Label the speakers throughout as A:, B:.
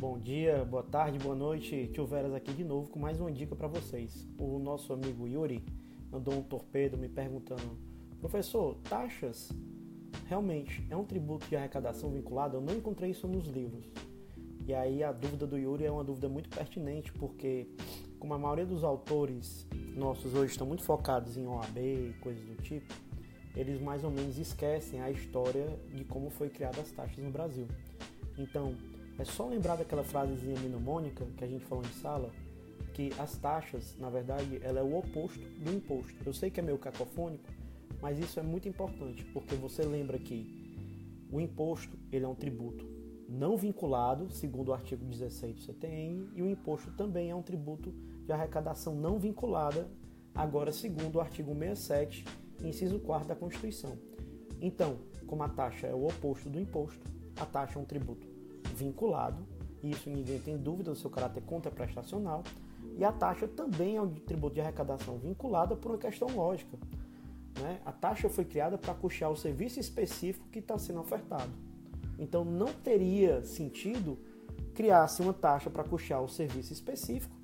A: Bom dia, boa tarde, boa noite. Tio Veras aqui de novo com mais uma dica para vocês. O nosso amigo Yuri mandou um torpedo me perguntando: Professor, taxas realmente é um tributo de arrecadação vinculado? Eu não encontrei isso nos livros. E aí a dúvida do Yuri é uma dúvida muito pertinente, porque como a maioria dos autores nossos hoje estão muito focados em OAB e coisas do tipo, eles mais ou menos esquecem a história de como foi criadas as taxas no Brasil. Então, é só lembrar daquela frasezinha mnemônica que a gente falou em sala, que as taxas, na verdade, ela é o oposto do imposto. Eu sei que é meio cacofônico, mas isso é muito importante, porque você lembra que o imposto, ele é um tributo não vinculado, segundo o artigo 16 do CTN, e o imposto também é um tributo de arrecadação não vinculada, agora segundo o artigo 67, inciso 4 da Constituição. Então, como a taxa é o oposto do imposto, a taxa é um tributo vinculado, e isso ninguém tem dúvida do seu caráter contraprestacional, e a taxa também é um tributo de arrecadação vinculada por uma questão lógica. Né? A taxa foi criada para custear o serviço específico que está sendo ofertado. Então não teria sentido criar-se uma taxa para custear o serviço específico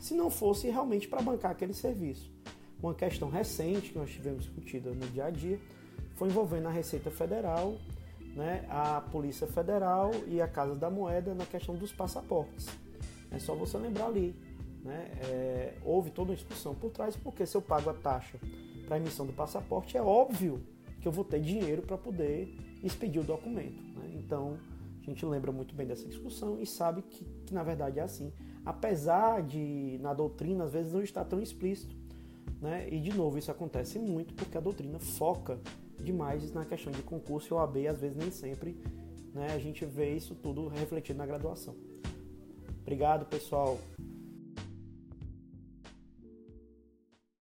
A: se não fosse realmente para bancar aquele serviço. Uma questão recente que nós tivemos discutida no dia a dia foi envolvendo a Receita Federal, né, a Polícia Federal e a Casa da Moeda na questão dos passaportes. É só você lembrar ali. Né, é, houve toda uma discussão por trás, porque se eu pago a taxa para emissão do passaporte, é óbvio que eu vou ter dinheiro para poder expedir o documento. Né? Então, a gente lembra muito bem dessa discussão e sabe que, que, na verdade é assim. Apesar de, na doutrina, às vezes não estar tão explícito. Né? E, de novo, isso acontece muito porque a doutrina foca demais na questão de concurso e OAB, às vezes nem sempre né, a gente vê isso tudo refletido na graduação. Obrigado, pessoal.